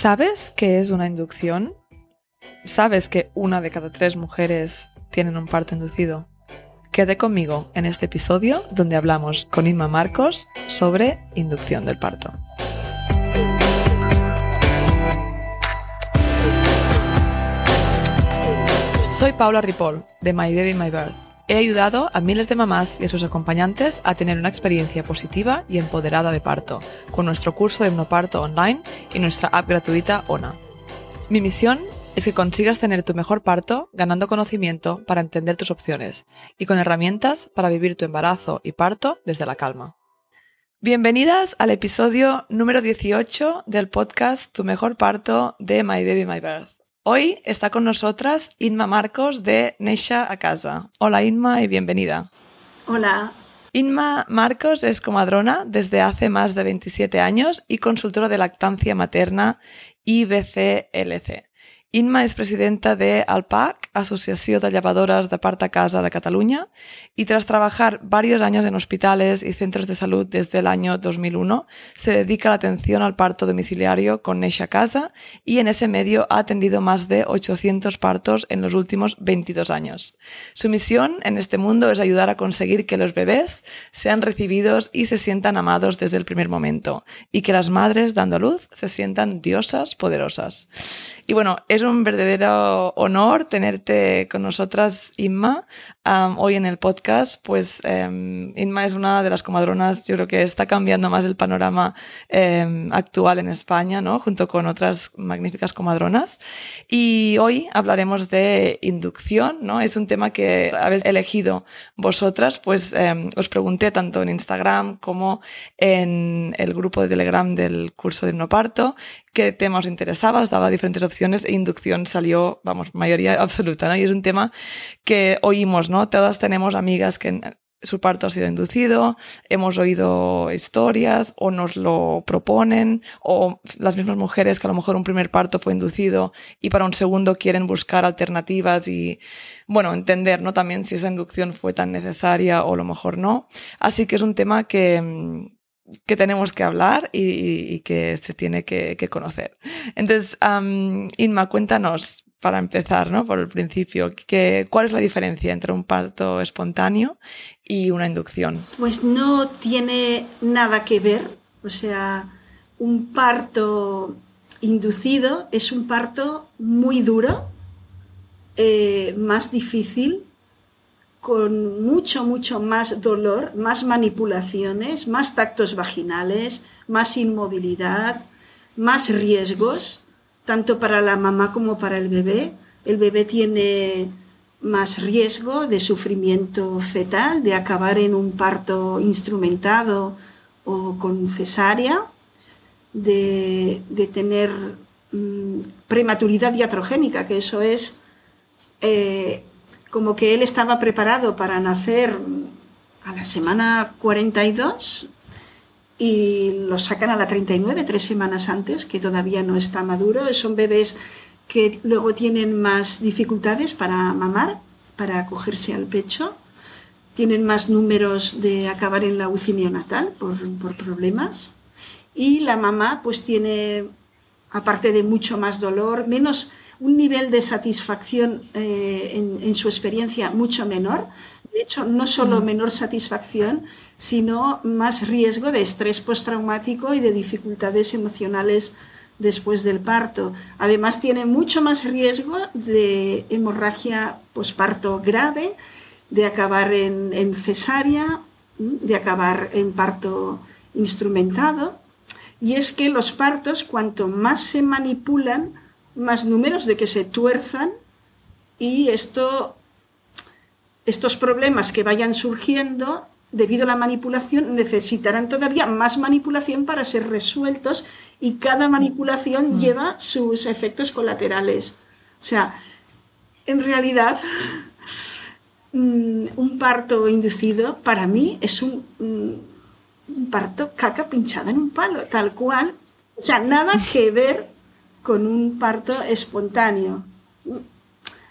¿Sabes qué es una inducción? ¿Sabes que una de cada tres mujeres tienen un parto inducido? Quede conmigo en este episodio donde hablamos con Inma Marcos sobre inducción del parto. Soy Paula Ripoll, de My Baby My Birth. He ayudado a miles de mamás y a sus acompañantes a tener una experiencia positiva y empoderada de parto, con nuestro curso de hipnoparto online y nuestra app gratuita ONA. Mi misión es que consigas tener tu mejor parto ganando conocimiento para entender tus opciones y con herramientas para vivir tu embarazo y parto desde la calma. Bienvenidas al episodio número 18 del podcast Tu mejor parto de My Baby My Birth. Hoy está con nosotras Inma Marcos de Neisha a Casa. Hola Inma y bienvenida. Hola. Inma Marcos es comadrona desde hace más de 27 años y consultora de lactancia materna IBCLC. Inma és presidenta de ALPAC, Asociación de Llevadoras de Parta Casa de Cataluña, y tras trabajar varios años en hospitales y centros de salud desde el año 2001, se dedica la atención al parto domiciliario con Neisha Casa y en ese medio ha atendido más de 800 partos en los últimos 22 años. Su misión en este mundo es ayudar a conseguir que los bebés sean recibidos y se sientan amados desde el primer momento y que las madres dando a luz se sientan diosas poderosas. Y bueno, un verdadero honor tenerte con nosotras, Inma, hoy en el podcast. Pues em, Inma es una de las comadronas, yo creo que está cambiando más el panorama em, actual en España, ¿no? Junto con otras magníficas comadronas. Y hoy hablaremos de inducción, ¿no? Es un tema que habéis elegido vosotras, pues em, os pregunté tanto en Instagram como en el grupo de Telegram del curso de hipnoparto qué tema os interesaba, os daba diferentes opciones e inducción salió, vamos, mayoría absoluta, ¿no? Y es un tema que oímos, ¿no? Todas tenemos amigas que su parto ha sido inducido, hemos oído historias o nos lo proponen, o las mismas mujeres que a lo mejor un primer parto fue inducido y para un segundo quieren buscar alternativas y, bueno, entender, ¿no? También si esa inducción fue tan necesaria o a lo mejor no. Así que es un tema que, que tenemos que hablar y, que se tiene que, conocer. Entonces, Inma, cuéntanos, para empezar, ¿no? Por el principio, que, ¿cuál es la diferencia entre un parto espontáneo y una inducción? Pues no tiene nada que ver. O sea, un parto inducido es un parto muy duro, eh, más difícil, con mucho, mucho más dolor, más manipulaciones, más tactos vaginales, más inmovilidad, más riesgos, tanto para la mamá como para el bebé. El bebé tiene más riesgo de sufrimiento fetal, de acabar en un parto instrumentado o con cesárea, de, tener mm, prematuridad diatrogénica, que eso es eh, como que él estaba preparado para nacer a la semana 42 y lo sacan a la 39, tres semanas antes, que todavía no está maduro. Son bebés que luego tienen más dificultades para mamar, para acogerse al pecho. Tienen más números de acabar en la UCI neonatal por, por problemas. Y la mamá pues tiene, aparte de mucho más dolor, menos un nivel de satisfacción eh, en, su experiencia mucho menor. De hecho, no solo mm. menor satisfacción, sino más riesgo de estrés postraumático y de dificultades emocionales después del parto. Además, tiene mucho más riesgo de hemorragia posparto grave, de acabar en, en cesárea, de acabar en parto instrumentado. Y es que los partos, cuanto más se manipulan, más números de que se tuerzan y esto, estos problemas que vayan surgiendo debido a la manipulación necesitarán todavía más manipulación para ser resueltos y cada manipulación mm. lleva sus efectos colaterales. O sea, en realidad, mm, un parto inducido para mí es un, mm, un parto caca pinchada en un palo, tal cual. O sea, nada que ver con un parto espontáneo.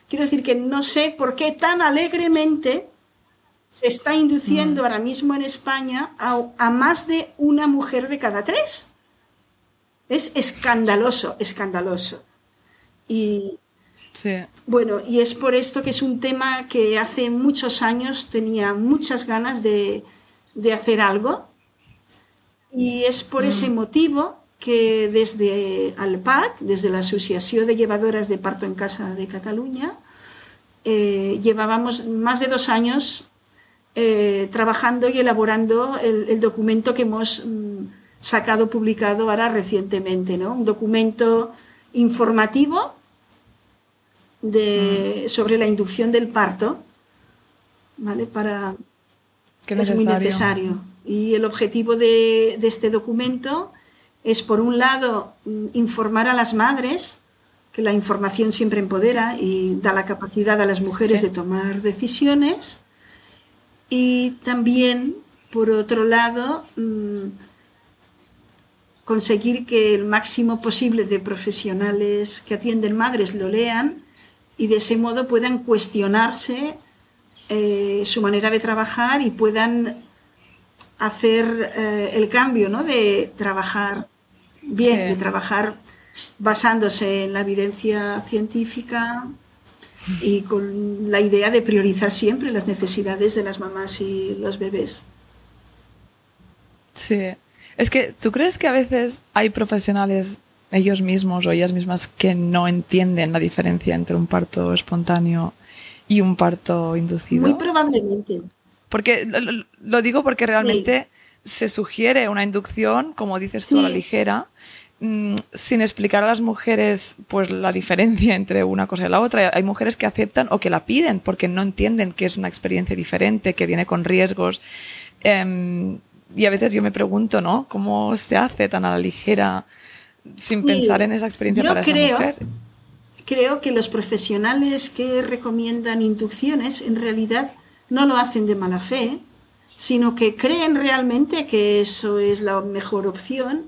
Quiero decir que no sé por qué tan alegremente se está induciendo mm. ahora mismo en España a, más de una mujer de cada tres. Es escandaloso, escandaloso. Y Sí. bueno, y es por esto que es un tema que hace muchos años tenía muchas ganas de, de hacer algo. Y es por ese motivo que desde ALPAC, desde la Asociación de Llevadoras de Parto en Casa de Cataluña, eh, llevábamos más de dos años eh, trabajando y elaborando el, el documento que hemos mm, sacado publicado ahora recientemente, ¿no? Un documento informativo de, sobre la inducción del parto, ¿vale? Para, Qué es muy necesario. necesario. Y el objetivo de, de este documento es, por un lado, mm, informar a las madres, que la información siempre empodera y da la capacidad a las mujeres Sí. de tomar decisiones. Y también, por otro lado, mm, conseguir que el máximo posible de profesionales que atienden madres lo lean y de ese modo puedan cuestionarse eh, su manera de trabajar y puedan hacer eh, el cambio, ¿no? De trabajar bien, Sí. de trabajar basándose en la evidencia científica y con la idea de priorizar siempre las necesidades de las mamás y los bebés. Sí. Es que, ¿tú crees que a veces hay profesionales, ellos mismos o ellas mismas, que no entienden la diferencia entre un parto espontáneo y un parto inducido? Muy probablemente. Porque lo, lo- lo digo porque realmente se sugiere una inducción, como dices tú, a la ligera, mm, sin explicar a las mujeres pues la diferencia entre una cosa y la otra. Hay mujeres que aceptan o que la piden porque no entienden que es una experiencia diferente, que viene con riesgos. Em, y a veces yo me pregunto, ¿no? ¿Cómo se hace tan a la ligera sin Sí. pensar en esa experiencia Yo para esa creo- mujer? Creo que los profesionales que recomiendan inducciones en realidad no lo hacen de mala fe, sino que creen realmente que eso es la mejor opción,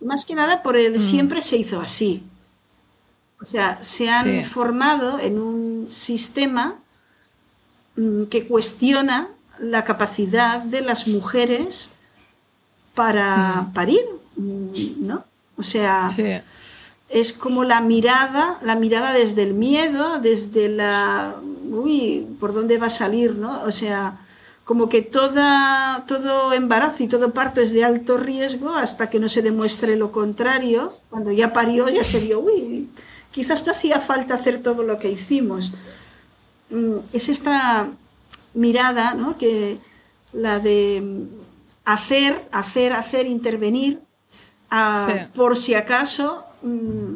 más que nada por el siempre se hizo así. O sea, se han Sí. formado en un sistema mm, que cuestiona la capacidad de las mujeres para parir, mm, ¿no? O sea, Sí, es como la mirada, la mirada desde el miedo, desde la, uy, ¿por dónde va a salir, no? O sea, como que toda, todo embarazo y todo parto es de alto riesgo hasta que no se demuestre lo contrario. Cuando ya parió ya se vio, uy, uy, quizás no hacía falta hacer todo lo que hicimos. Mm, Es esta mirada, ¿no? Que la de mm, hacer, hacer, hacer, intervenir, a- Sí. por si acaso. mm,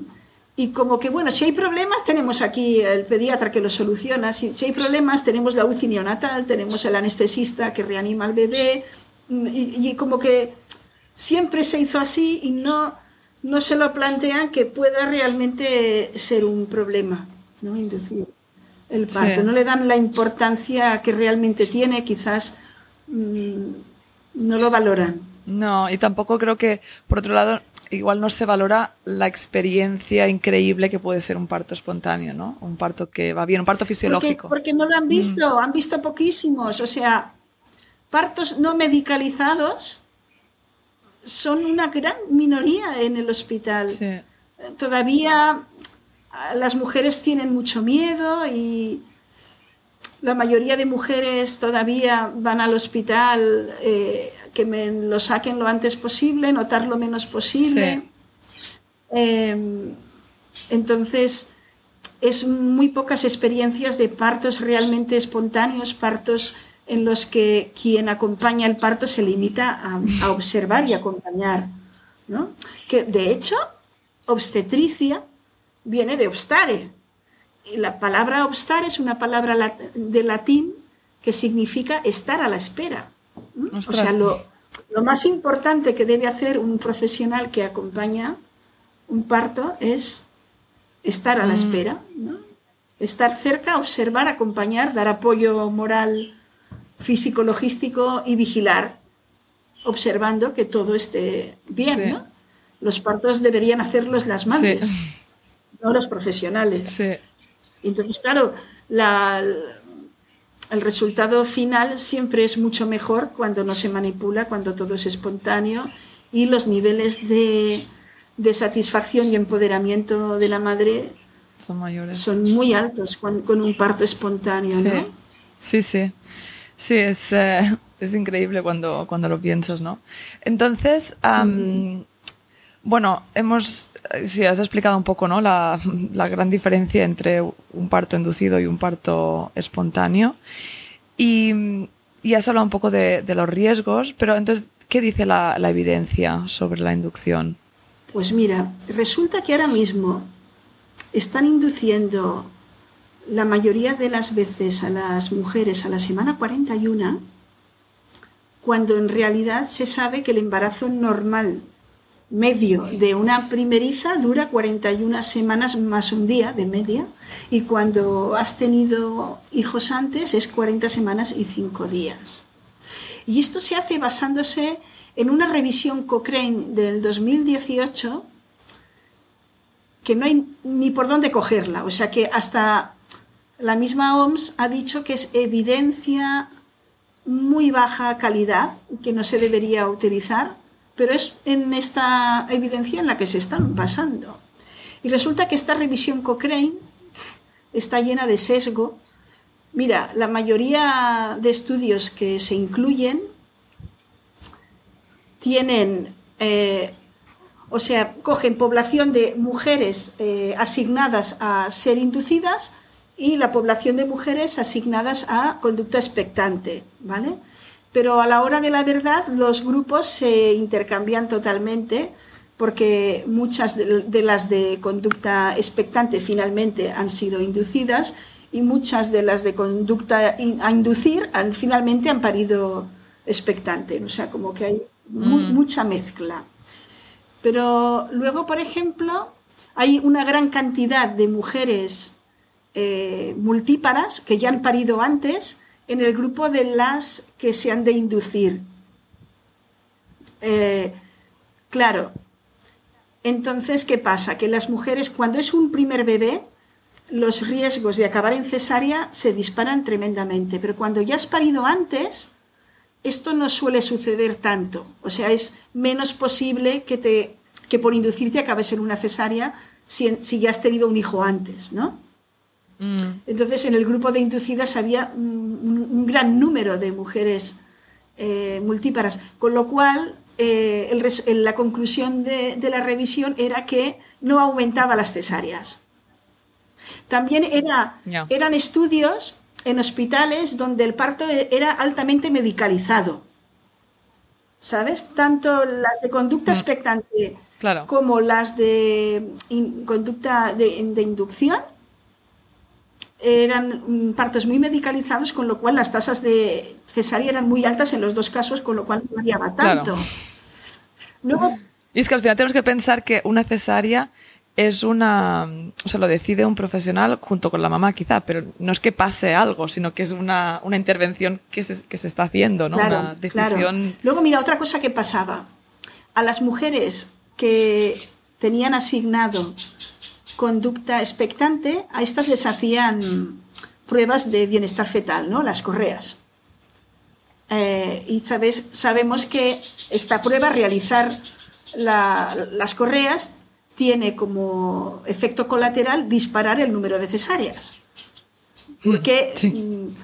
Y como que, bueno, si hay problemas, tenemos aquí el pediatra que lo soluciona. Si, si hay problemas, tenemos la UCI neonatal, tenemos el anestesista que reanima al bebé. mm, Y, y como que siempre se hizo así y no, no se lo plantean que pueda realmente ser un problema, ¿no? Inducir el parto. Sí. No le dan la importancia que realmente tiene, quizás mm, no lo valoran. No, y tampoco creo que, por otro lado, igual no se valora la experiencia increíble que puede ser un parto espontáneo, ¿no? Un parto que va bien, un parto fisiológico. porque no lo han visto, han visto poquísimos. O sea, partos no medicalizados son una gran minoría en el hospital. Sí, Todavía ah, las mujeres tienen mucho miedo y la mayoría de mujeres todavía van al hospital eh, que me lo saquen lo antes posible, notar lo menos posible. Eh, entonces, es muy pocas experiencias de partos realmente espontáneos, partos en los que quien acompaña el parto se limita a, a observar y acompañar. ¿no? Que de hecho, obstetricia viene de obstare. La palabra obstare es una palabra de latín que significa estar a la espera. O sea, lo, lo más importante que debe hacer un profesional que acompaña un parto es estar a la espera, ¿no? estar cerca, observar, acompañar, dar apoyo moral, físico, logístico y vigilar, observando que todo esté bien. Sí. ¿no? Los partos deberían hacerlos las madres, Sí. no los profesionales. sí, Entonces, claro, la- el resultado final siempre es mucho mejor cuando no se manipula, cuando todo es espontáneo y los niveles de de satisfacción y empoderamiento de la madre son mayores. Son muy altos con, con un parto espontáneo, sí. ¿no? Sí, sí. Sí, es, eh, es increíble cuando, cuando lo piensas, ¿no? Entonces, um, bueno, hemos, sí, has explicado un poco, ¿no? La, gran diferencia entre un parto inducido y un parto espontáneo. Y, has hablado un poco de, de, los riesgos, pero entonces, ¿qué dice la, la evidencia sobre la inducción? Pues mira, resulta que ahora mismo están induciendo la mayoría de las veces a las mujeres a la semana 41, cuando en realidad se sabe que el embarazo normal medio de una primeriza dura 41 semanas más un día de media y cuando has tenido hijos antes es 40 semanas y 5 días. Y esto se hace basándose en una revisión Cochrane del 2018 que no hay ni por dónde cogerla. O sea que hasta la misma OMS ha dicho que es evidencia muy baja calidad, que no se debería utilizar, pero es en esta evidencia en la que se están basando. Y resulta que esta revisión Cochrane está llena de sesgo. Mira, la mayoría de estudios que se incluyen tienen eh, o sea, cogen población de mujeres eh, asignadas a ser inducidas y la población de mujeres asignadas a conducta expectante, ¿vale? Pero a la hora de la verdad los grupos se intercambian totalmente porque muchas de, las de conducta expectante finalmente han sido inducidas y muchas de las de conducta a inducir han, finalmente han parido expectante. O sea, como que hay mm. mucha mezcla. Pero luego, por ejemplo, hay una gran cantidad de mujeres eh, multíparas que ya han parido antes en el grupo de las que se han de inducir. Eh, claro, entonces, ¿qué pasa? Que las mujeres, cuando es un primer bebé, los riesgos de acabar en cesárea se disparan tremendamente, pero cuando ya has parido antes, esto no suele suceder tanto. O sea, es menos posible que, te, que por inducirte acabes en una cesárea si, si ya has tenido un hijo antes, ¿no? Mm. Entonces, en el grupo de inducidas había un, un gran número de mujeres eh, multíparas, con lo cual eh, el, la conclusión de, de, la revisión era que no aumentaba las cesáreas. También era, yeah. eran estudios en hospitales donde el parto era altamente medicalizado. ¿Sabes? Tanto las de conducta mm. expectante claro. como las de in, conducta de, de, inducción eran mm, partos muy medicalizados, con lo cual las tasas de cesárea eran muy altas en los dos casos, con lo cual no variaba tanto. Claro. Luego, y es que al final tenemos que pensar que una cesárea es una, o sea, lo decide un profesional junto con la mamá quizá, pero no es que pase algo, sino que es una, una intervención que se, que se, está haciendo, ¿no? Claro, una decisión. Claro. Luego, mira, otra cosa que pasaba. A las mujeres que tenían asignado conducta expectante, a estas les hacían pruebas de bienestar fetal, ¿no? Las correas. Eh, y sabes, sabemos que esta prueba, realizar la, las correas, tiene como efecto colateral disparar el número de cesáreas. Porque sí.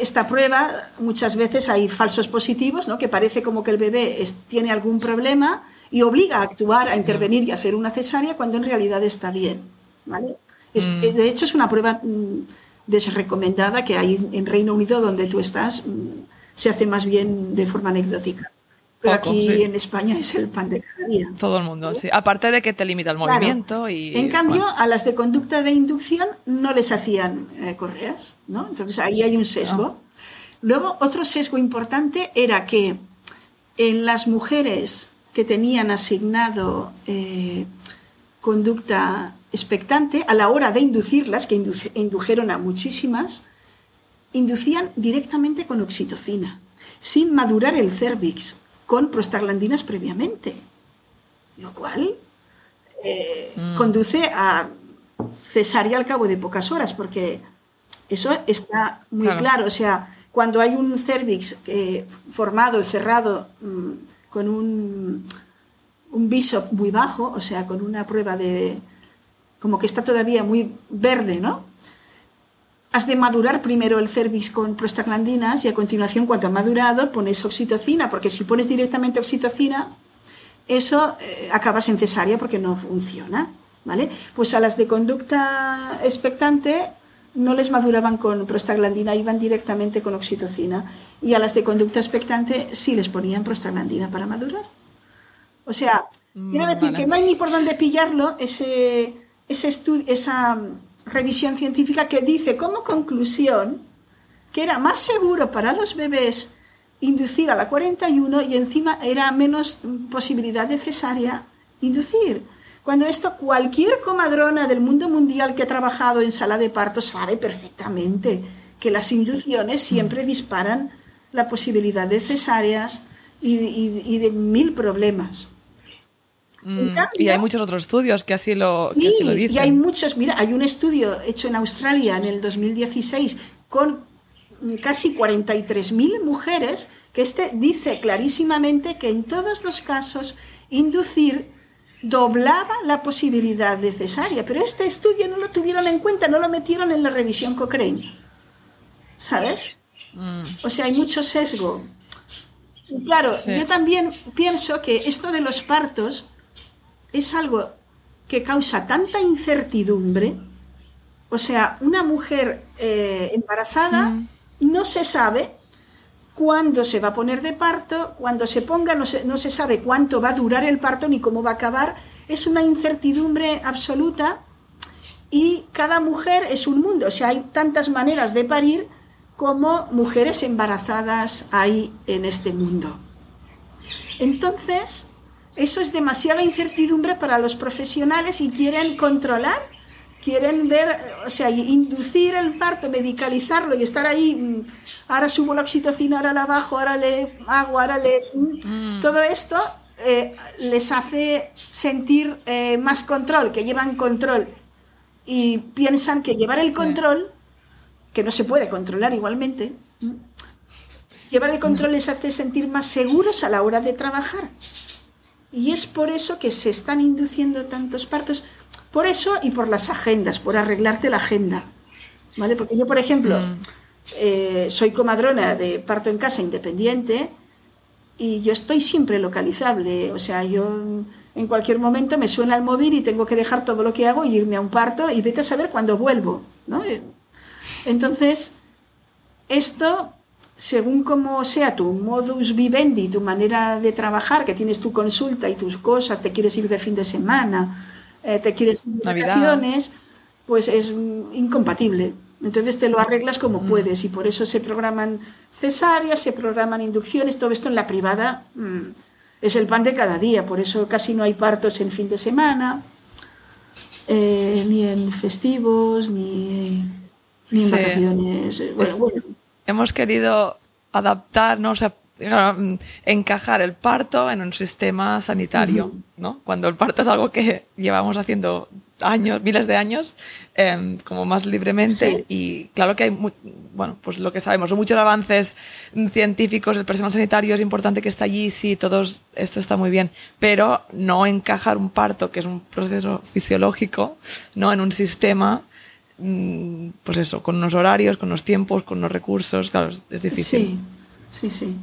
esta prueba muchas veces hay falsos positivos, ¿no? que parece como que el bebé es, tiene algún problema y obliga a actuar, a intervenir y a hacer una cesárea cuando en realidad está bien. ¿vale? Es, mm. De hecho, es una prueba mm, desrecomendada que hay en Reino Unido donde tú estás, mm, se hace más bien de forma anecdótica. Pero Poco, aquí sí. en España es el pan de cada día. Todo el mundo, sí. Aparte de que te limita el movimiento claro. y... En cambio, bueno. a las de conducta de inducción no les hacían eh, correas, ¿no? Entonces ahí hay un sesgo. No. Luego, otro sesgo importante era que en las mujeres que tenían asignado eh, conducta expectante, a la hora de inducirlas, que indu indujeron a muchísimas, inducían directamente con oxitocina, sin madurar el cervix, con prostaglandinas previamente, lo cual eh, mm. conduce a cesárea al cabo de pocas horas, porque eso está muy claro. claro. O sea, cuando hay un cervix eh, formado, cerrado, mmm, con un un muy bajo, o sea, con una prueba de, como que está todavía muy verde, ¿no? Has de madurar primero el cervix con prostaglandinas y a continuación, cuando ha madurado, pones oxitocina, porque si pones directamente oxitocina, eso eh, acabas en cesárea porque no funciona, ¿vale? Pues a las de conducta expectante no les maduraban con prostaglandina, iban directamente con oxitocina. Y a las de conducta expectante sí les ponían prostaglandina para madurar. O sea, mm, quiero decir que no hay ni por dónde pillarlo ese, ese esa revisión científica que dice como conclusión que era más seguro para los bebés inducir a la 41 y encima era menos posibilidad de cesárea inducir. Cuando esto cualquier comadrona del mundo mundial que ha trabajado en sala de parto sabe perfectamente que las inducciones siempre mm. disparan la posibilidad de cesáreas y, de mil problemas. Mm, y hay muchos otros estudios que así, lo, que así lo dicen. Y hay muchos, mira, hay un estudio hecho en Australia en el 2016 con casi 43.000 mujeres que este dice clarísimamente que en todos los casos inducir doblaba la posibilidad de cesárea, pero este estudio no lo tuvieron en cuenta, no lo metieron en la revisión Cochrane. ¿Sabes? Mm. O sea, hay mucho sesgo. Y claro, yo también pienso que esto de los partos es algo que causa tanta incertidumbre. O sea, una mujer eh, embarazada no se sabe cuándo se va a poner de parto, cuando se ponga no se, no se sabe cuánto va a durar el parto ni cómo va a acabar. Es una incertidumbre absoluta y cada mujer es un mundo. O sea, hay tantas maneras de parir como mujeres embarazadas hay en este mundo. Entonces, eso es demasiada incertidumbre para los profesionales y quieren controlar quieren ver, o sea, inducir el parto, medicalizarlo y estar ahí, mm, ahora subo la oxitocina, ahora la bajo, ahora le hago, ahora le... Mm, mm. Todo esto eh, les hace sentir eh, más control, que llevan control y piensan que llevar el control, que no se puede controlar igualmente, llevar el control les hace sentir más seguros a la hora de trabajar. Y es por eso que se están induciendo tantos partos por eso y por las agendas, por arreglarte la agenda. ¿Vale? Porque yo, por ejemplo, mm. eh, soy comadrona de parto en casa independiente y yo estoy siempre localizable. O sea, yo en cualquier momento me suena el móvil y tengo que dejar todo lo que hago y irme a un parto y vete a saber cuándo vuelvo. ¿no? Entonces, esto, según como sea tu modus vivendi, tu manera de trabajar, que tienes tu consulta y tus cosas, te quieres ir de fin de semana, eh, te quieres ir vacaciones, pues es incompatible. Entonces te lo arreglas como mm. puedes y por eso se programan cesáreas, se programan inducciones, todo esto en la privada mm, es el pan de cada día, por eso casi no hay partos en fin de semana, eh, ni en festivos, ni, en vacaciones. Hemos querido adaptarnos a encajar el parto en un sistema sanitario, ¿no? Cuando el parto es algo que llevamos haciendo años, miles de años, em, como más libremente. Y claro que hay, bueno, pues lo que sabemos, muchos avances científicos, el personal sanitario es importante que esté allí, sí, todo esto está muy bien, pero no encajar un parto, que es un proceso fisiológico, ¿no? En un sistema, mm, pues eso, con unos horarios, con los tiempos, con los recursos, claro, es difícil. Sí, sí, sí.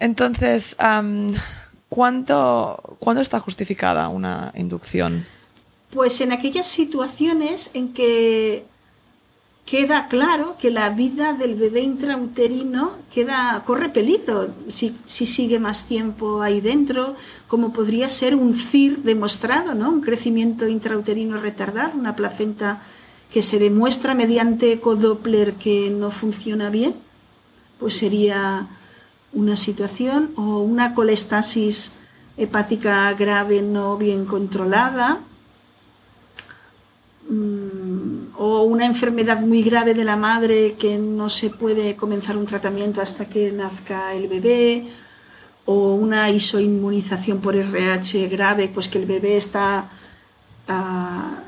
Entonces, ¿cuándo, está justificada una inducción? Pues en aquellas situaciones en que queda claro que la vida del bebé intrauterino queda, corre peligro si, sigue más tiempo ahí dentro, como podría ser un CIR demostrado, ¿no? un crecimiento intrauterino retardado, una placenta que se demuestra mediante ecodoppler que no funciona bien, pues sería una situación o una colestasis hepática grave no bien controlada mm, o una enfermedad muy grave de la madre que no se puede comenzar un tratamiento hasta que nazca el bebé o una isoinmunización por RH grave, pues que el bebé está ah,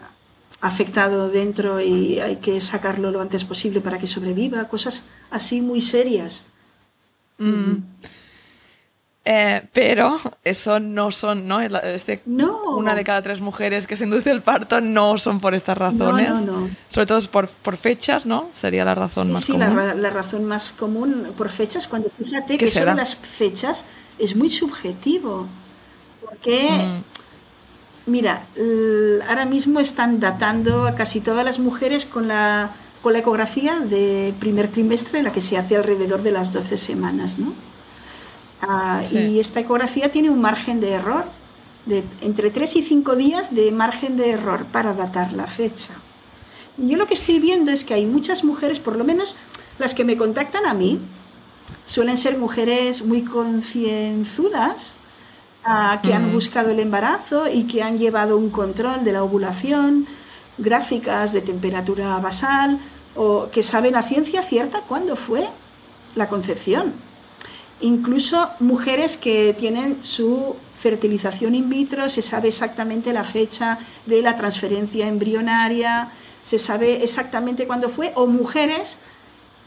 afectado dentro y hay que sacarlo lo antes posible para que sobreviva, cosas así muy serias. Mm. Eh, pero eso no son, ¿no? Este, no. Una de cada tres mujeres que se induce el parto no son por estas razones. No, no, no. Sobre todo por, por fechas, ¿no? Sería la razón más sí, común. Sí, la, la, razón más común por fechas, cuando fíjate que son las fechas, es muy subjetivo. Porque, mm. mira, ahora mismo están datando a casi todas las mujeres con la, con la ecografía de primer trimestre, la que se hace alrededor de las 12 semanas, ¿no? Ah, y esta ecografía tiene un margen de error de entre 3 y 5 días de margen de error para datar la fecha. Y yo lo que estoy viendo es que hay muchas mujeres, por lo menos las que me contactan a mí, suelen ser mujeres muy concienzudas, ah, que han buscado el embarazo y que han llevado un control de la ovulación, gráficas de temperatura basal, o que saben a ciencia cierta cuándo fue la concepción Incluso mujeres que tienen su fertilización in vitro, se sabe exactamente la fecha de la transferencia embrionaria, se sabe exactamente cuándo fue, o mujeres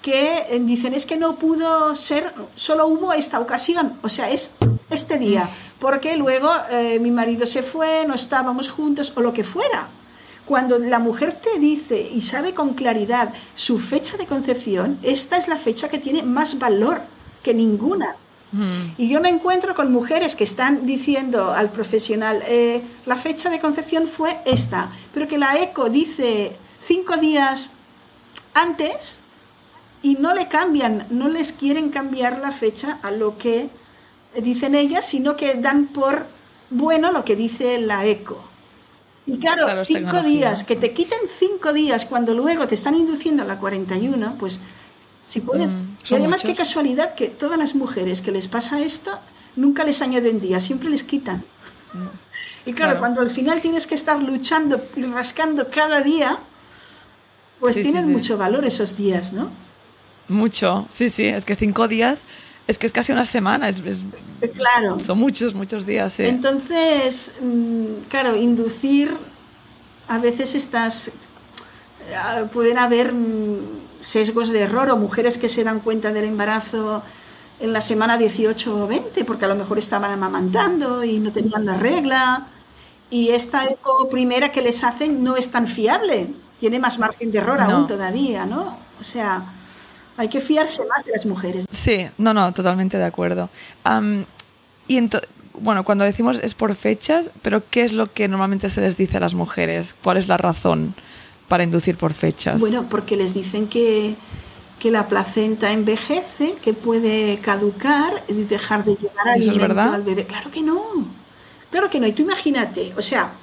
que eh, dicen es que no pudo ser, solo hubo esta ocasión, o sea, es este día, porque luego eh, mi marido se fue, no estábamos juntos, o lo que fuera. Cuando la mujer te dice y sabe con claridad su fecha de concepción, esta es la fecha que tiene más valor que ninguna. Mm. Y yo me encuentro con mujeres que están diciendo al profesional, eh, la fecha de concepción fue esta, pero que la ECO dice cinco días antes y no le cambian, no les quieren cambiar la fecha a lo que dicen ellas, sino que dan por bueno lo que dice la ECO. Y claro, cinco días, que te quiten cinco días cuando luego te están induciendo a la 41, pues si puedes. Mm, y además, qué casualidad que todas las mujeres que les pasa esto nunca les añaden días, siempre les quitan. Mm, y claro, cuando al final tienes que estar luchando y rascando cada día, pues tienen mucho valor esos días, ¿no? Mucho, sí, sí, es que cinco días es que es casi una semana, es, claro. son muchos, muchos días. Entonces, mm, claro, inducir, a veces estás, eh, pueden haber sesgos de error o mujeres que se dan cuenta del embarazo en la semana 18 o 20, porque a lo mejor estaban amamantando y no tenían la regla. Y esta eco primera que les hacen no es tan fiable, tiene más margen de error aún todavía, ¿no? O sea, hay que fiarse más de las mujeres. Sí, no, no, totalmente de acuerdo. y bueno, cuando decimos es por fechas, pero ¿qué es lo que normalmente se les dice a las mujeres? ¿Cuál es la razón? para inducir por fechas? Bueno, porque les dicen que, que la placenta envejece, que puede caducar y dejar de llegar ¿Eso es verdad? al bebé. Claro que no, claro que no. Y tú imagínate, o sea,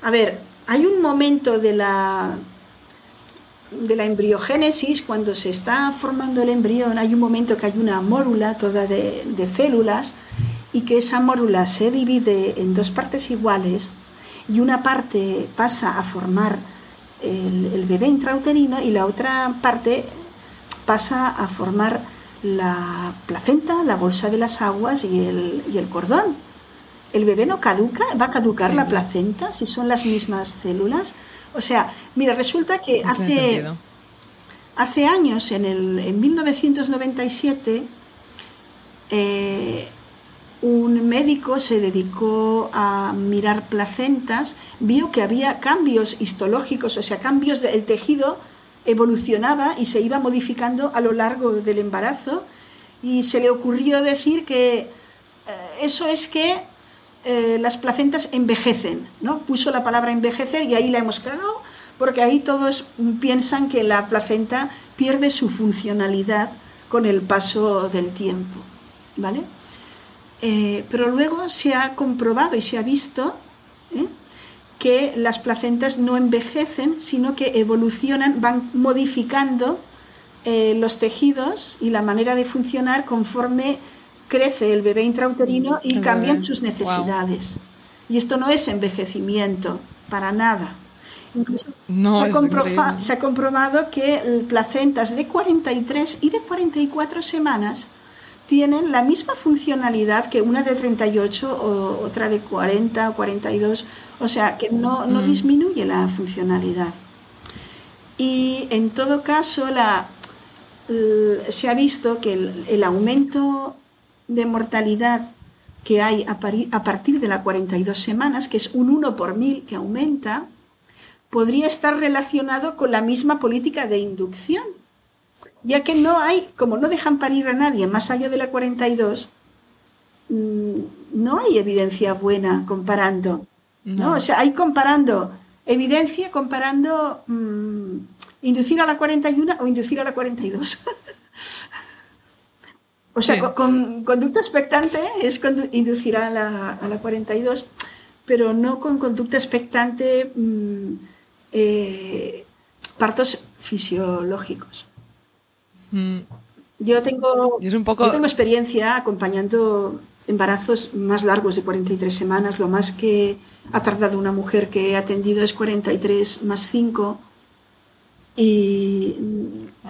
a ver, hay un momento de la de la embriogénesis, cuando se está formando el embrión, hay un momento que hay una mórula toda de, de células y que esa mórula se divide en dos partes iguales y una parte pasa a formar el, bebé intrauterino y la otra parte pasa a formar la placenta, la bolsa de las aguas y el, y el cordón. ¿El bebé no caduca? ¿Va a caducar la placenta si son las mismas células? O sea, mira, resulta que hace, hace años, en, el, en 1997, eh, un médico se dedicó a mirar placentas, vio que había cambios histológicos, o sea, cambios del tejido evolucionaba y se iba modificando a lo largo del embarazo y se le ocurrió decir que eh, eso es que eh, las placentas envejecen, ¿no? Puso la palabra envejecer y ahí la hemos cagado porque ahí todos piensan que la placenta pierde su funcionalidad con el paso del tiempo, ¿vale? Eh, pero luego se ha comprobado y se ha visto ¿eh? que las placentas no envejecen, sino que evolucionan, van modificando los tejidos y la manera de funcionar conforme crece el bebé intrauterino y cambian sus necesidades. Y esto no es envejecimiento, para nada. Incluso se, ha comprobado que placentas de 43 y de 44 semanas tienen la misma funcionalidad que una de 38 o otra de 40 o 42, o sea que no, no mm. disminuye la funcionalidad. Y en todo caso la, se ha visto que el, aumento de mortalidad que hay a, partir de las 42 semanas, que es un 1 por mil que aumenta, podría estar relacionado con la misma política de inducción, ya que no hay, como no dejan parir a nadie más allá de la 42, mm, no hay evidencia buena comparando. ¿no? O sea, hay comparando evidencia, comparando mm, inducir a la 41 o inducir a la 42. O sea, con, conducta expectante es inducir a la, a la, 42, pero no con conducta expectante mm, eh, partos fisiológicos. Mm. Yo, tengo, un poco... yo tengo experiencia acompañando embarazos más largos de 43 semanas. Lo más que ha tardado una mujer que he atendido es 43 más 5 y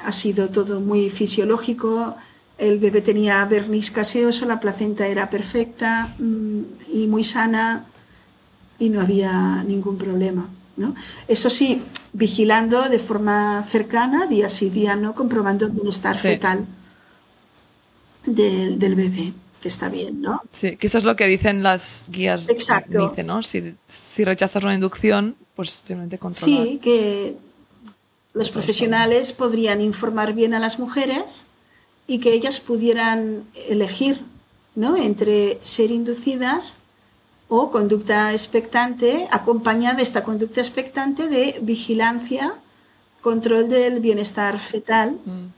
ha sido todo muy fisiológico el bebé tenía verniz caseoso, la placenta era perfecta mm, y muy sana y no había ningún problema. ¿no? Eso sí, vigilando de forma cercana, día sí, día no, comprobando el bienestar fetal del, bebé, que está bien, ¿no? Sí, que eso es lo que dicen las guías. Exacto. Dice, ¿no? Si, si, rechazas una inducción, pues simplemente controlar. Sí, que los profesionales podrían informar bien a las mujeres y que ellas pudieran elegir ¿no? entre ser inducidas o conducta expectante, acompañada de esta conducta expectante de vigilancia, control del bienestar fetal. Mm.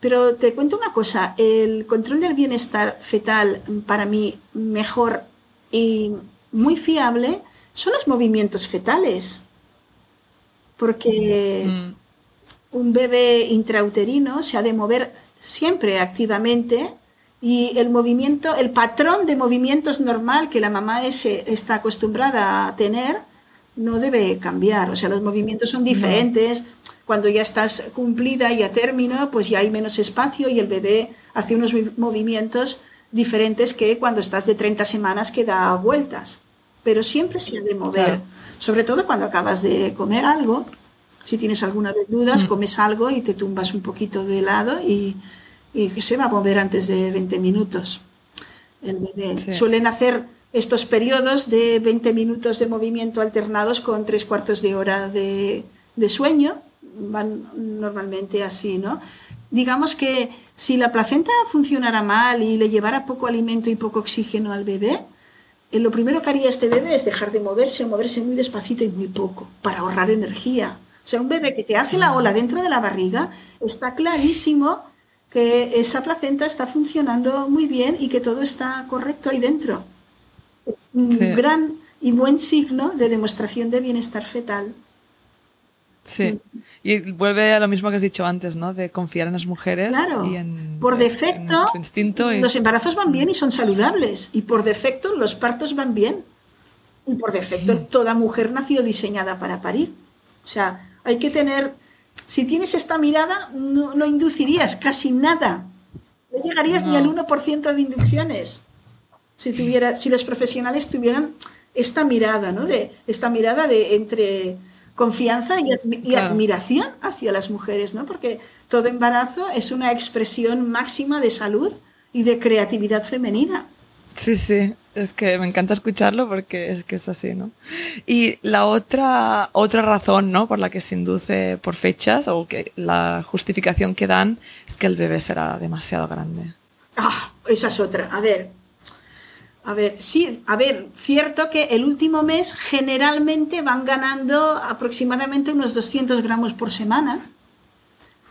Pero te cuento una cosa, el control del bienestar fetal para mí mejor y muy fiable son los movimientos fetales. Porque mm. un bebé intrauterino se ha de mover siempre activamente y el movimiento, el patrón de movimientos normal que la mamá está acostumbrada a tener no debe cambiar. O sea, los movimientos son diferentes. Cuando ya estás cumplida y a término, pues ya hay menos espacio y el bebé hace unos movimientos diferentes que cuando estás de 30 semanas que da vueltas. Pero siempre se ha de mover. Sobre todo cuando acabas de comer algo, si tienes alguna vez dudas, mm. comes algo y te tumbas un poquito de lado y, se va a mover antes de 20 minutos. El bebé. Suelen hacer estos periodos de 20 minutos de movimiento alternados con tres cuartos de hora de, de sueño. Van normalmente así, ¿no? Digamos que si la placenta funcionara mal y le llevara poco alimento y poco oxígeno al bebé, eh, lo primero que haría este bebé es dejar de moverse, moverse muy despacito y muy poco, para ahorrar energía. O sea, un bebé que te hace la ola dentro de la barriga, está clarísimo que esa placenta está funcionando muy bien y que todo está correcto ahí dentro. Un gran y buen signo de demostración de bienestar fetal. Sí, y vuelve a lo mismo que has dicho antes, ¿no? De confiar en las mujeres. Claro, y en, por defecto, instinto los embarazos van bien y son saludables. Y por defecto, los partos van bien. Y por defecto, mm. toda mujer nació diseñada para parir. O sea, hay que tener, si tienes esta mirada, no, inducirías casi nada. No llegarías ni al 1% de inducciones. Si, tuviera, si los profesionales tuvieran esta mirada, ¿no? De, esta mirada de entre confianza y, admiración hacia las mujeres, ¿no? Porque todo embarazo es una expresión máxima de salud y de creatividad femenina. Sí, sí, es que me encanta escucharlo porque es que es así, ¿no? Y la otra, otra razón, ¿no? Por la que se induce por fechas o que la justificación que dan es que el bebé será demasiado grande. Ah, esa es otra. A ver, a ver, sí, a ver, cierto que el último mes generalmente van ganando aproximadamente unos 200 gramos por semana.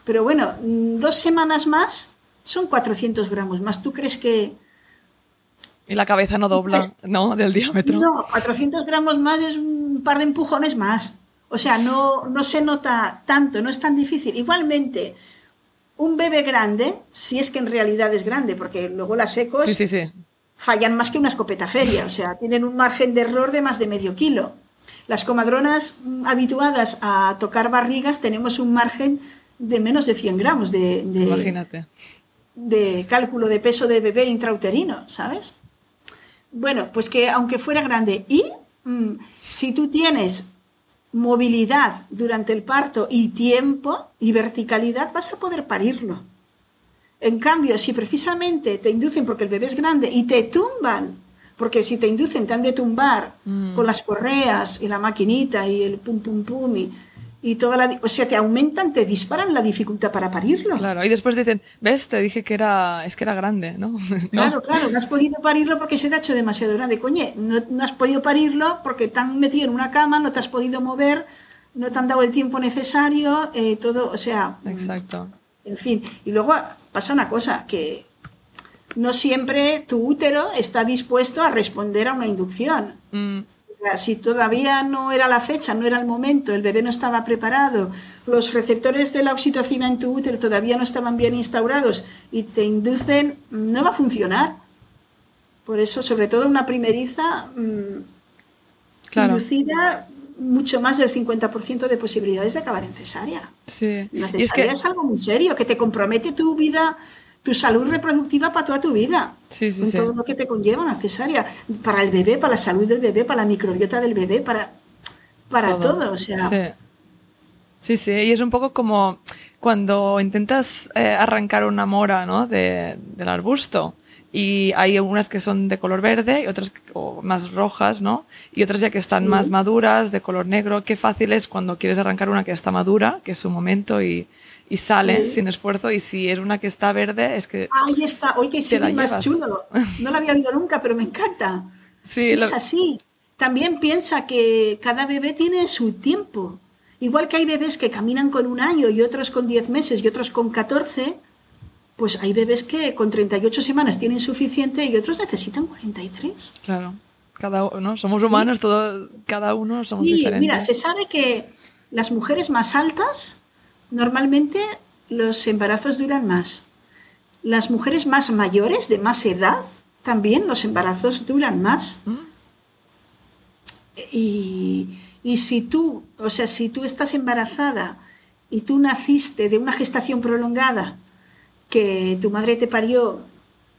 Pero bueno, dos semanas más son 400 gramos más. ¿Tú crees que, y la cabeza no dobla, ¿no? Del diámetro. No, 400 gramos más es un par de empujones más. O sea, no, no se nota tanto, no es tan difícil. Igualmente, un bebé grande, si es que en realidad es grande, porque luego las ecos fallan más que una escopeta feria, o sea, tienen un margen de error de más de medio kilo. Las comadronas habituadas a tocar barrigas tenemos un margen de menos de 100 gramos de, de, Imagínate. de cálculo de peso de bebé intrauterino, ¿sabes? Bueno, pues que aunque fuera grande y mm, si tú tienes movilidad durante el parto y tiempo y verticalidad, vas a poder parirlo. En cambio, si precisamente te inducen porque el bebé es grande y te tumban, porque si te inducen te han de tumbar Mm. con las correas y la maquinita y el pum pum pum y, y toda la... O sea, te aumentan, te disparan la dificultad para parirlo. Claro, y después dicen, ¿ves? Te dije que era, es que era grande, ¿no? No. Claro, claro, no has podido parirlo porque se te ha hecho demasiado grande. Coñe, no, no has podido parirlo porque te han metido en una cama, no te has podido mover, no te han dado el tiempo necesario, eh, todo, o sea, Exacto. en fin. Y luego pasa una cosa, que no siempre tu útero está dispuesto a responder a una inducción. Mm, sea, si todavía no era la fecha, no era el momento, el bebé no estaba preparado, los receptores de la oxitocina en tu útero todavía no estaban bien instaurados y te inducen, no va a funcionar. Por eso, sobre todo una primeriza mm, claro. inducida, mucho más del 50% de posibilidades de acabar en cesárea. Sí. La Y es cesárea que, es algo muy serio, que te compromete tu vida, tu salud reproductiva para toda tu vida. Sí, sí, con sí. todo lo que te conlleva una cesárea. Para el bebé, para la salud del bebé, para la microbiota del bebé, para, para todo. O sea, Sí. Sí, sí, y es un poco como cuando intentas eh, arrancar una mora ¿no? de, del arbusto y hay unas que son de color verde y otras que- o más rojas, ¿no? Y otras ya que están Sí. más maduras, de color negro. Qué fácil es cuando quieres arrancar una que está madura, que es su momento y, y sale Sí. sin esfuerzo. Y si es una que está verde, es que... ahí está. Hoy que la sí, más llevas. chulo. No lo había oído nunca, pero me encanta. Sí, Sí, lo- es así. También piensa que cada bebé tiene su tiempo. Igual que hay bebés que caminan con un año y otros con 10 meses y otros con 14, pues hay bebés que con 38 semanas tienen suficiente y otros necesitan 43. Claro. Cada uno, somos humanos, todos, cada uno somos Sí, diferentes. mira, se sabe que las mujeres más altas normalmente los embarazos duran más. Las mujeres más mayores, de más edad, también los embarazos duran más. ¿Mm? Y, y si tú, o sea, si tú estás embarazada y tú naciste de una gestación prolongada, que tu madre te parió,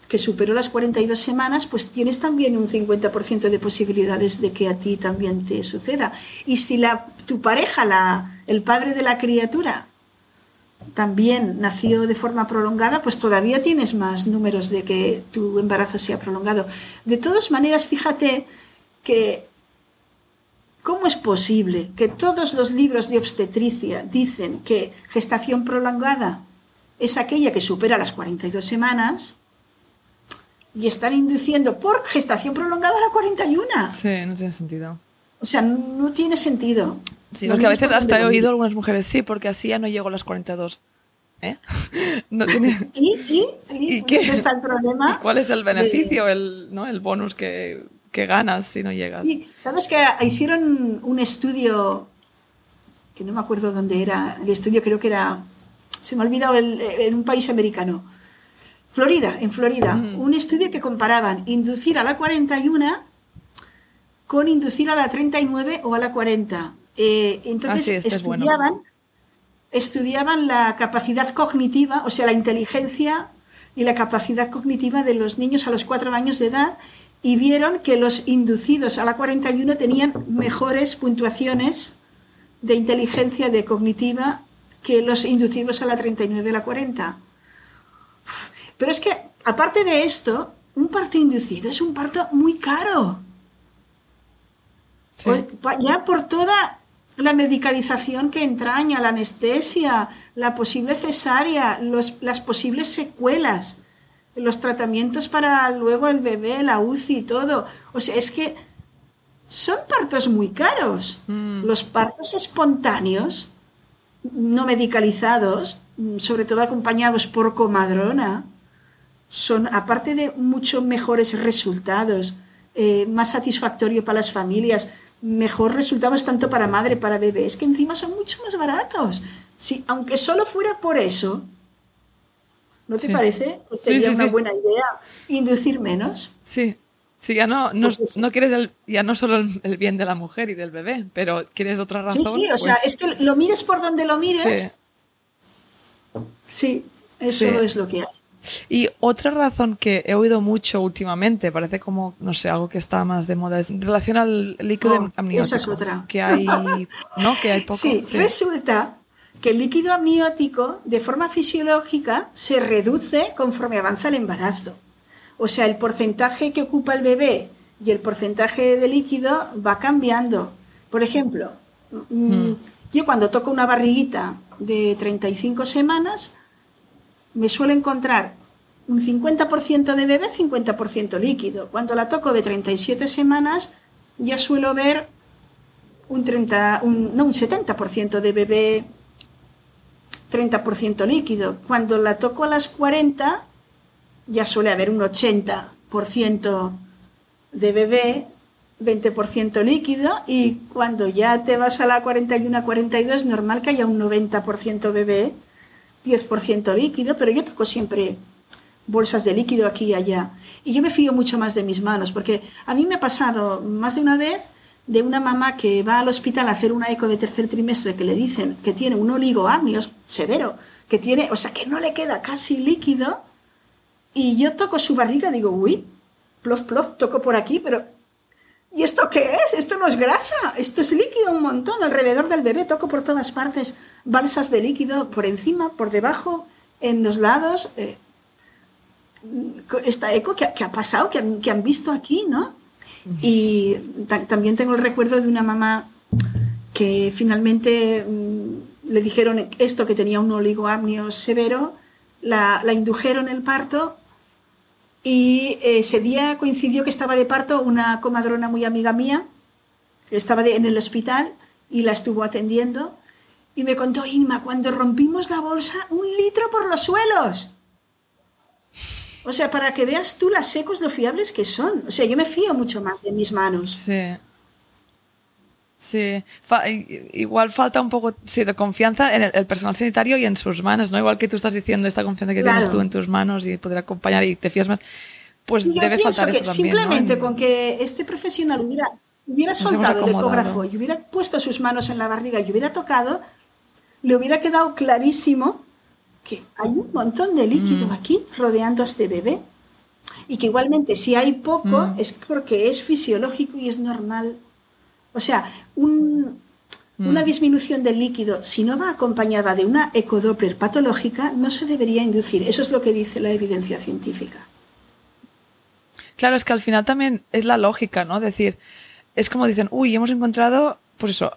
que superó las 42 semanas, pues tienes también un 50% de posibilidades de que a ti también te suceda. Y si la, tu pareja, la, el padre de la criatura, también nació de forma prolongada, pues todavía tienes más números de que tu embarazo sea prolongado. De todas maneras, fíjate que ¿Cómo es posible que todos los libros de obstetricia dicen que gestación prolongada es aquella que supera las 42 semanas y están induciendo por gestación prolongada a la 41? Sí, no tiene sentido. O sea, no tiene sentido. Sí, No porque a veces hasta he oído mires. algunas mujeres, sí, porque así ya no llego a las 42. ¿Eh? No tiene... ¿Y, y, y, ¿Y qué? está el problema? ¿Cuál es el beneficio, el, ¿no? el bonus que, que ganas si no llegas? Sí, ¿Sabes que hicieron un estudio, que no me acuerdo dónde era, el estudio creo que era, se me ha olvidado, el- en un país americano, Florida, en Florida, Mm. un estudio que comparaban inducir a la 41 con inducir a la 39 o a la 40. Eh, entonces Ah, sí, este es bueno. estudiaban, estudiaban la capacidad cognitiva, o sea, la inteligencia y la capacidad cognitiva de los niños a los cuatro años de edad y vieron que los inducidos a la 41 tenían mejores puntuaciones de inteligencia de cognitiva que los inducidos a la 39 y la 40. Pero es que, aparte de esto, un parto inducido es un parto muy caro. Sí. Pues, ya por toda la medicalización que entraña, la anestesia, la posible cesárea, los- las posibles secuelas, los tratamientos para luego el bebé, la UCI y todo. O sea, es que son partos muy caros. Mm. Los partos espontáneos, no medicalizados, mm, sobre todo acompañados por comadrona, son, aparte de mucho mejores resultados, eh, más satisfactorio para las familias, mejor resultados tanto para madre, para bebé, es que encima son mucho más baratos. Sí, aunque solo fuera por eso, ¿no te Sí. parece? Pues sería sí, una buena idea inducir menos. Sí, sí, ya no, no, Pues no quieres el, ya no solo el, bien de la mujer y del bebé, pero quieres otra razón. Sí, sí, o sea, pues, es que lo mires por donde lo mires, sí. sí, eso Sí. es lo que hay. Y otra razón que he oído mucho últimamente, parece como, no sé, algo que está más de moda, es en relación al líquido Oh, amniótico. esa es otra. Que hay, ¿no? Que hay poco. Sí, sí. resulta que el líquido amniótico, de forma fisiológica, se reduce conforme avanza el embarazo. O sea, el porcentaje que ocupa el bebé y el porcentaje de líquido va cambiando. Por ejemplo, mm, hmm. yo cuando toco una barriguita de 35 semanas, me suelo encontrar un 50% de bebé, 50% líquido. Cuando la toco de 37 semanas, ya suelo ver un 30, no, un 70% de bebé, 30% líquido. Cuando la toco a las 40, ya suele haber un 80% de bebé, 20% líquido y cuando ya te vas a la 41 42 es normal que haya un 90% bebé, 10% líquido, pero yo toco siempre bolsas de líquido aquí y allá. Y yo me fío mucho más de mis manos, porque a mí me ha pasado más de una vez de una mamá que va al hospital a hacer una eco de tercer trimestre que le dicen que tiene un oligoamnios severo, que tiene, o sea, que no le queda casi líquido, y yo toco su barriga, digo, uy, plof, plof, toco por aquí, pero ¿y esto qué es? Esto no es grasa, esto es líquido un montón, alrededor del bebé toco por todas partes, balsas de líquido por encima, por debajo, en los lados. Eh, esta eco que, ha pasado, que han, visto aquí, ¿no? Y también tengo el recuerdo de una mamá que finalmente mm, le dijeron esto, que tenía un oligoamnio severo, la, la indujeron el parto y ese día coincidió que estaba de parto una comadrona muy amiga mía, que estaba en el hospital y la estuvo atendiendo. Y me contó Inma, cuando rompimos la bolsa, un litro por los suelos. O sea, para que veas tú las secos lo fiables que son. O sea, yo me fío mucho más de mis manos. Sí. Sí, igual falta un poco de confianza en el, personal sanitario y en sus manos, ¿no? Igual que tú estás diciendo esta confianza que tienes tú en tus manos y poder acompañar y te fías más, pues debe faltar que Simplemente con que este profesional hubiera, hubiera soltado el ecógrafo y hubiera puesto sus manos en la barriga y hubiera tocado, le hubiera quedado clarísimo que hay un montón de líquido mm. aquí rodeando a este bebé y que igualmente si hay poco mm. es porque es fisiológico y es normal o sea, una mm. disminución del líquido, si no va acompañada de una ecodoppler patológica, no se debería inducir. Eso es lo que dice la evidencia científica. Claro, es que al final también es la lógica, ¿no? Decir, es como dicen, uy, hemos encontrado, pues eso,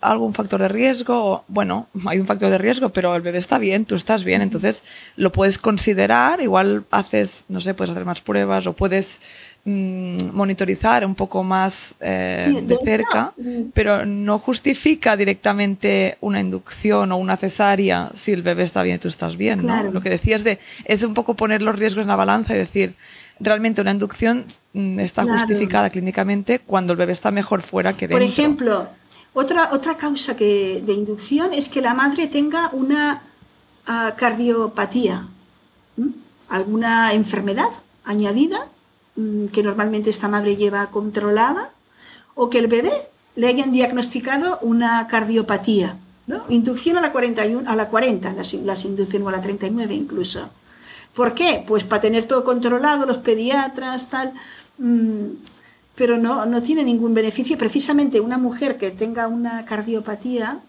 algún factor de riesgo, o, bueno, hay un factor de riesgo, pero el bebé está bien, tú estás bien, entonces lo puedes considerar, igual haces, no sé, puedes hacer más pruebas o puedes mm, monitorizar un poco más eh, de, cerca, mm. pero no justifica directamente una inducción o una cesárea si el bebé está bien y tú estás bien, ¿no? Lo que decías de, es un poco poner los riesgos en la balanza y decir, realmente una inducción mm, está justificada clínicamente cuando el bebé está mejor fuera que dentro. Por ejemplo, otra, otra causa que, de inducción es que la madre tenga una ah, cardiopatía, alguna enfermedad añadida mm, que normalmente esta madre lleva controlada, o que el bebé le hayan diagnosticado una cardiopatía. ¿no? Inducción a la, 41, a la 40, las, inducen a la 39 incluso. ¿Por qué? Pues para tener todo controlado, los pediatras, tal. Mm, pero no, no tiene ningún beneficio. Precisamente una mujer que tenga una cardiopatía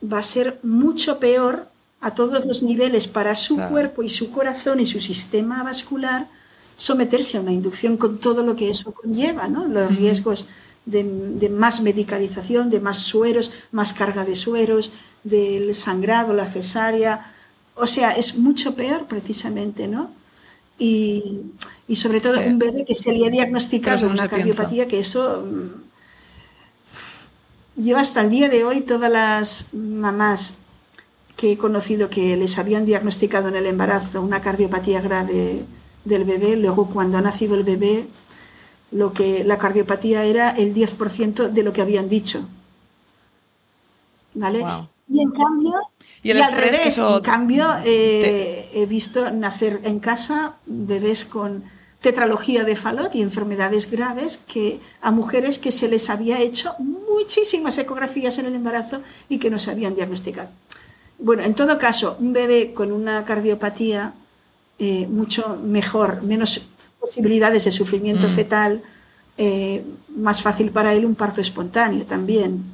va a ser mucho peor a todos los niveles para su cuerpo y su corazón y su sistema vascular someterse a una inducción con todo lo que eso conlleva, ¿no? los riesgos de, de, más medicalización, de más sueros, más carga de sueros, del sangrado, la cesárea. O sea, es mucho peor precisamente, ¿no? Y, y sobre todo un bebé que se le ha diagnosticado una cardiopatía, que eso mm, lleva hasta el día de hoy todas las mamás que he conocido que les habían diagnosticado en el embarazo una cardiopatía grave del bebé, luego cuando ha nacido el bebé, lo que la cardiopatía era el 10% de lo que habían dicho. ¿Vale? Y en cambio, y, al revés, en cambio, eh, he visto nacer en casa bebés con tetralogía de Fallot y enfermedades graves que a mujeres que se les había hecho muchísimas ecografías en el embarazo y que no se habían diagnosticado. Bueno, en todo caso, un bebé con una cardiopatía eh, mucho mejor, menos posibilidades de sufrimiento mm. fetal, eh, más fácil para él un parto espontáneo también.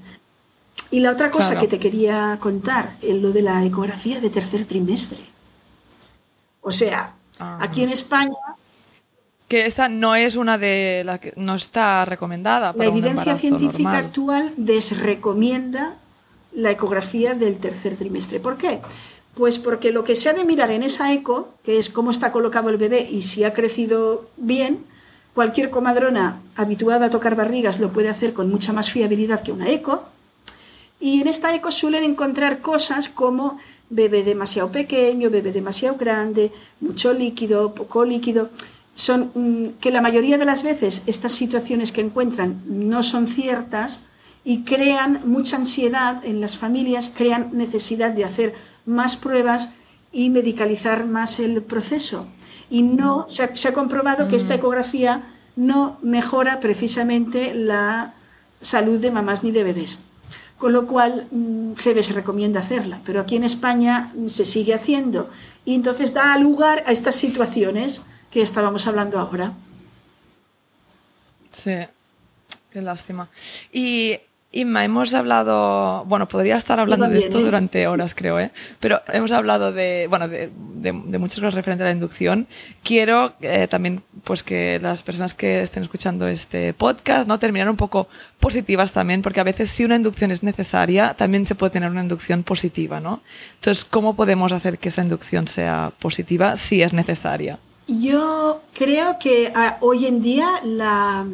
Y la otra cosa que te quería contar es lo de la ecografía de tercer trimestre. O sea, ah. aquí en España que esta no es una de las que no está recomendada. la evidencia científica actual desrecomienda la ecografía del tercer trimestre. ¿Por qué? Pues porque lo que se ha de mirar en esa eco, que es cómo está colocado el bebé y si ha crecido bien, cualquier comadrona habituada a tocar barrigas lo puede hacer con mucha más fiabilidad que una eco. Y en esta eco suelen encontrar cosas como bebé demasiado pequeño, bebé demasiado grande, mucho líquido, poco líquido son mm, que la mayoría de las veces estas situaciones que encuentran no son ciertas y crean mucha ansiedad en las familias, crean necesidad de hacer más pruebas y medicalizar más el proceso. Y no se ha, comprobado que esta mm. ecografía no mejora precisamente la salud de mamás ni de bebés. Con lo cual mm, se, se recomienda hacerla, pero aquí en España se sigue haciendo y entonces da lugar a estas situaciones que estábamos hablando ahora. Sí, qué lástima. Y Inma, hemos hablado, bueno, podría estar hablando de esto ¿eh? durante horas, creo, ¿eh? pero hemos hablado de, bueno, de, muchas cosas referentes a la inducción. Quiero eh, también, pues, que las personas que estén escuchando este podcast, ¿no? Terminar un poco positivas también, porque a veces si una inducción es necesaria, también se puede tener una inducción positiva, ¿no? Entonces, ¿cómo podemos hacer que esa inducción sea positiva si es necesaria? Yo creo que ah, hoy en día la,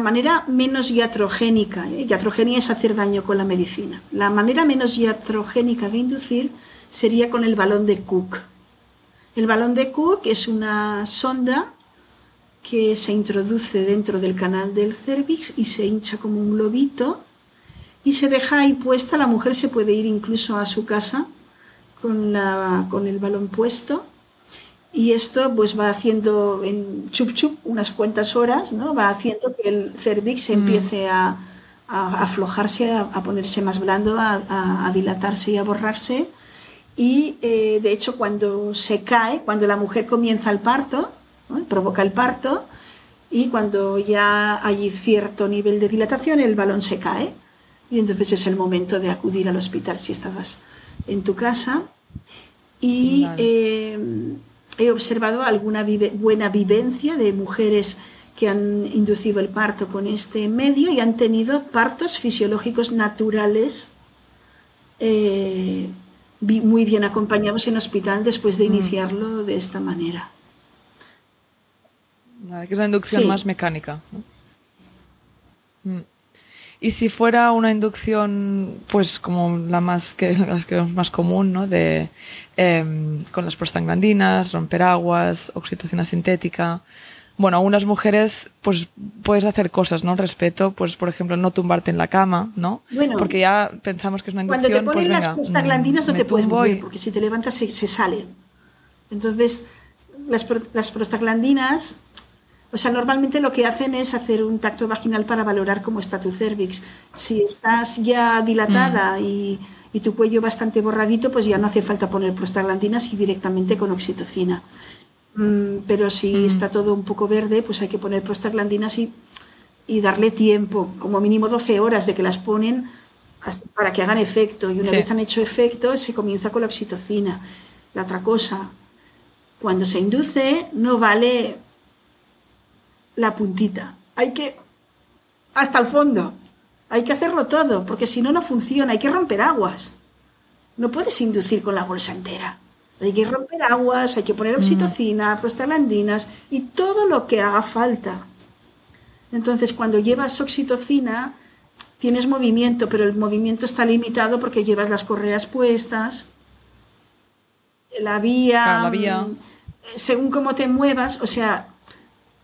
manera menos iatrogénica, ¿eh? iatrogenia es hacer daño con la medicina, la manera menos iatrogénica de inducir sería con el balón de Cook. El balón de Cook es una sonda que se introduce dentro del canal del cervix y se hincha como un globito y se deja ahí puesta, la mujer se puede ir incluso a su casa con, la, con el balón puesto y esto pues va haciendo en chup chup unas cuantas horas, ¿no? Va haciendo que el cervix se mm. empiece a, aflojarse, a, ponerse más blando, a, dilatarse y a borrarse. Y eh, de hecho cuando se cae, cuando la mujer comienza el parto, provoca el parto, y cuando ya hay cierto nivel de dilatación, el balón se cae. Y entonces es el momento de acudir al hospital si estabas en tu casa. Y eh, he observado alguna buena vivencia de mujeres que han inducido el parto con este medio y han tenido partos fisiológicos naturales eh, muy bien acompañados en hospital después de mm. iniciarlo de esta manera. que es una inducción más mecánica. Mm. Y si fuera una inducción, pues como la más que, las que más común, ¿no? De, em, con las prostaglandinas, romper aguas, oxitocina sintética. Bueno, algunas mujeres, pues puedes hacer cosas, ¿no? Respeto, pues por ejemplo, no tumbarte en la cama, ¿no? Bueno, porque ya pensamos que es una inducción. Cuando te ponen pues, las prostaglandinas no te puedes mover, porque si te levantas se, se salen. Entonces, las, las prostaglandinas o sea, normalmente lo que hacen es hacer un tacto vaginal para valorar cómo está tu cervix. Si estás ya dilatada mm. y, tu cuello bastante borradito, pues ya no hace falta poner prostaglandinas y directamente con oxitocina. Mm, pero si mm. está todo un poco verde, pues hay que poner prostaglandinas y, y, darle tiempo, como mínimo 12 horas de que las ponen para que hagan efecto. Y una vez han hecho efecto, se comienza con la oxitocina. La otra cosa, cuando se induce, no vale la puntita. Hay que... hasta el fondo. Hay que hacerlo todo, porque si no, no funciona. Hay que romper aguas. No puedes inducir con la bolsa entera. Hay que romper aguas, hay que poner oxitocina, prostaglandinas y todo lo que haga falta. Entonces, cuando llevas oxitocina, tienes movimiento, pero el movimiento está limitado porque llevas las correas puestas, la vía, la vía. Mm, según cómo te muevas, o sea,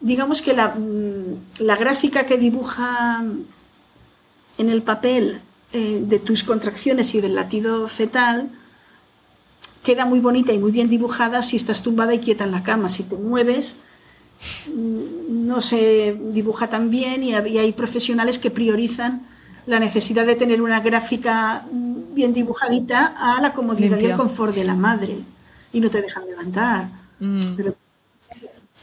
digamos que mm, la, gráfica que dibuja en el papel eh, de tus contracciones y del latido fetal queda muy bonita y muy bien dibujada si estás tumbada y quieta en la cama. Si te mueves, mm, no se dibuja tan bien y hay profesionales que priorizan la necesidad de tener una gráfica mm, bien dibujadita a la comodidad y el confort de la madre y no te dejan levantar.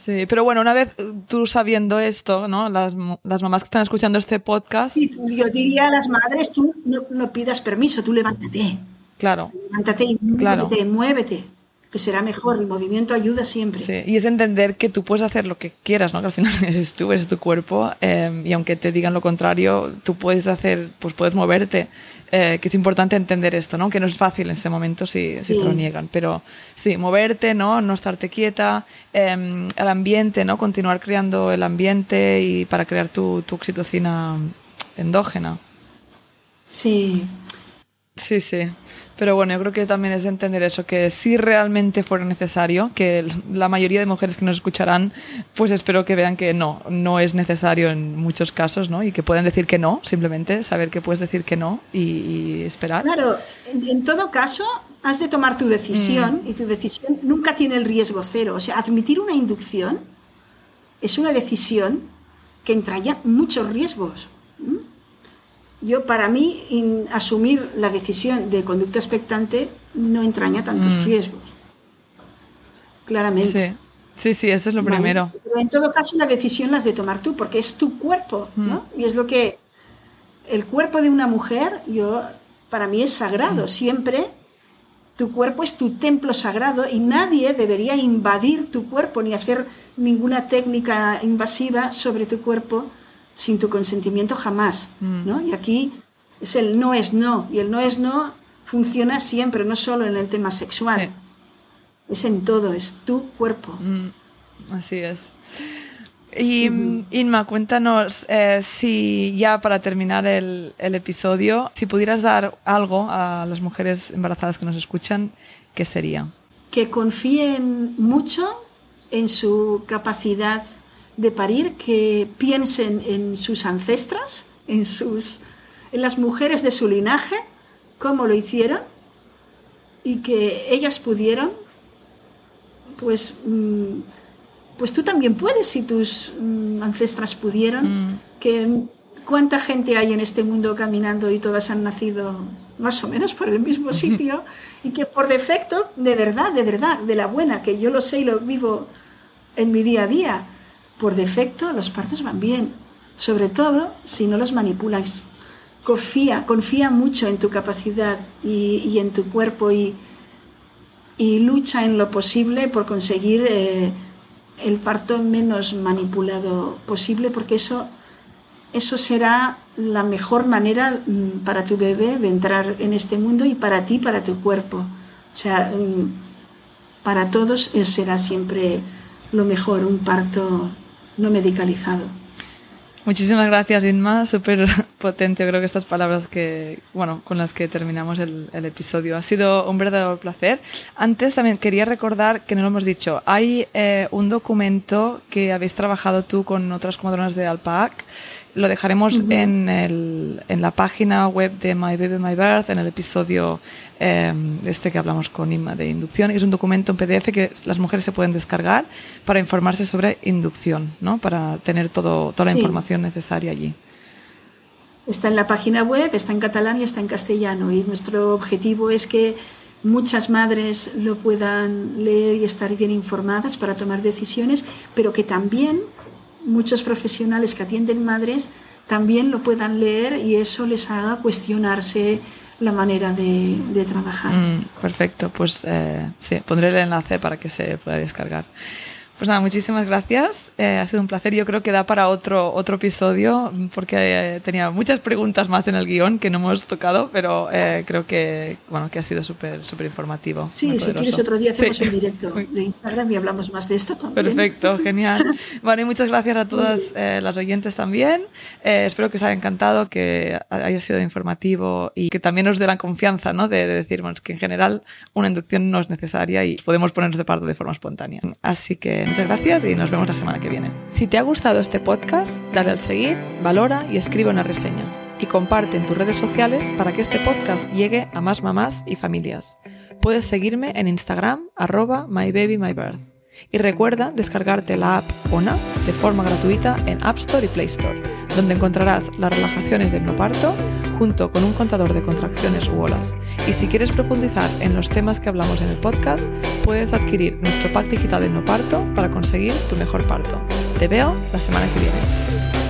Sí, pero bueno, una vez tú sabiendo esto, ¿no? Las, las mamás que están escuchando este podcast. Sí, yo diría a las madres, tú no, pidas permiso, tú levántate. Claro. Levántate y muévete, muévete que será mejor. El movimiento ayuda siempre. Sí, y es entender que tú puedes hacer lo que quieras, ¿no? Que al final eres tú, eres tu cuerpo, eh, y aunque te digan lo contrario, tú puedes hacer, pues puedes moverte. Eh, que es importante entender esto, ¿no? Que no es fácil en ese momento si, si te lo niegan, pero sí, moverte, ¿no? No estarte quieta, eh, el ambiente, ¿no? Continuar creando el ambiente y para crear tu, tu oxitocina endógena. Sí. Sí, sí. Pero bueno, yo creo que también es entender eso, que si realmente fuera necesario, que la mayoría de mujeres que nos escucharán, pues espero que vean que no, no es necesario en muchos casos, ¿no? Y que pueden decir que no, simplemente saber que puedes decir que no y, esperar. Claro, en, todo caso, has de tomar tu decisión mm. y tu decisión nunca tiene el riesgo cero. O sea, admitir una inducción es una decisión que entraña muchos riesgos yo para mí asumir la decisión de conducta expectante no entraña tantos mm. riesgos. Claramente. Sí, sí, eso es lo primero. Pero en todo caso la decisión la has de tomar tú porque es tu cuerpo, ¿no? Mm. Y es lo que el cuerpo de una mujer, yo para mí es sagrado, mm. siempre tu cuerpo es tu templo sagrado y nadie debería invadir tu cuerpo ni hacer ninguna técnica invasiva sobre tu cuerpo sin tu consentimiento jamás, mm. ¿no? Y aquí es el no es no, y el no es no funciona siempre, no solo en el tema sexual, es en todo, es tu cuerpo. Mm, así es. Y Inma, cuéntanos eh, si ya para terminar el, el, episodio, si pudieras dar algo a las mujeres embarazadas que nos escuchan, ¿qué sería? Que confíen mucho en su capacidad de parir que piensen en sus ancestras, en, sus, en las mujeres de su linaje, cómo lo hicieron y que ellas pudieron, pues, mm, pues tú también puedes si tus mm, ancestras pudieron, mm. que cuánta gente hay en este mundo caminando y todas han nacido más o menos por el mismo sitio y que por defecto, de verdad, de verdad, de la buena, que yo lo sé y lo vivo en mi día a día, por defecto los partos van bien, sobre todo si no los manipulas. Confía, confía mucho en tu capacidad y, en tu cuerpo y, lucha en lo posible por conseguir eh, el parto menos manipulado posible, porque eso, eso será la mejor manera mm, para tu bebé de entrar en este mundo y para ti, para tu cuerpo. O sea, mm, para todos será siempre lo mejor, un parto no medicalizado. Muchísimas gracias, Inma. Súper potente, creo que estas palabras que, bueno, con las que terminamos el, episodio. Ha sido un verdadero placer. Antes también quería recordar que no lo hemos dicho. Hay eh, un documento que habéis trabajado tú con otras comadronas de Alpac lo dejaremos en, el, en, la página web de My Baby My Birth, en el episodio eh, este que hablamos con Inma de inducción. Es un documento en PDF que las mujeres se pueden descargar para informarse sobre inducción, ¿no? para tener todo, toda la información necesaria allí. Está en la página web, está en catalán y está en castellano. Y nuestro objetivo es que muchas madres lo puedan leer y estar bien informadas para tomar decisiones, pero que también muchos profesionales que atienden madres también lo puedan leer y eso les haga cuestionarse la manera de, trabajar. Mm, perfecto, pues eh, sí, pondré el enlace para que se pueda descargar. Pues nada, muchísimas gracias. Eh, ha sido un placer. Yo creo que da para otro, otro episodio porque eh, tenía muchas preguntas más en el guion que no hemos tocado, pero eh, creo que, bueno, que ha sido súper súper informativo. Sí, si quieres otro día hacemos un directo de Instagram y hablamos más de esto también. Perfecto, genial. Bueno, y muchas gracias a todas las oyentes también. espero que os haya encantado, que haya sido informativo y que también os dé la confianza ¿no? de, de decir que en general una inducción no es necesaria y podemos ponernos de parte de forma espontánea. Así que muchas gracias y nos vemos la semana que viene. Si te ha gustado este podcast, dale al seguir, valora y escribe una reseña. Y comparte en tus redes sociales para que este podcast llegue a más mamás y familias. Puedes seguirme en Instagram, arroba mybabymybirth. Y recuerda descargarte la app ONA de forma gratuita en App Store y Play Store, donde encontrarás las relajaciones de hipnoparto junto con un contador de contracciones u olas. Y si quieres profundizar en los temas que hablamos en el podcast, puedes adquirir nuestro pack digital de no parto para conseguir tu mejor parto. Te veo la semana que viene.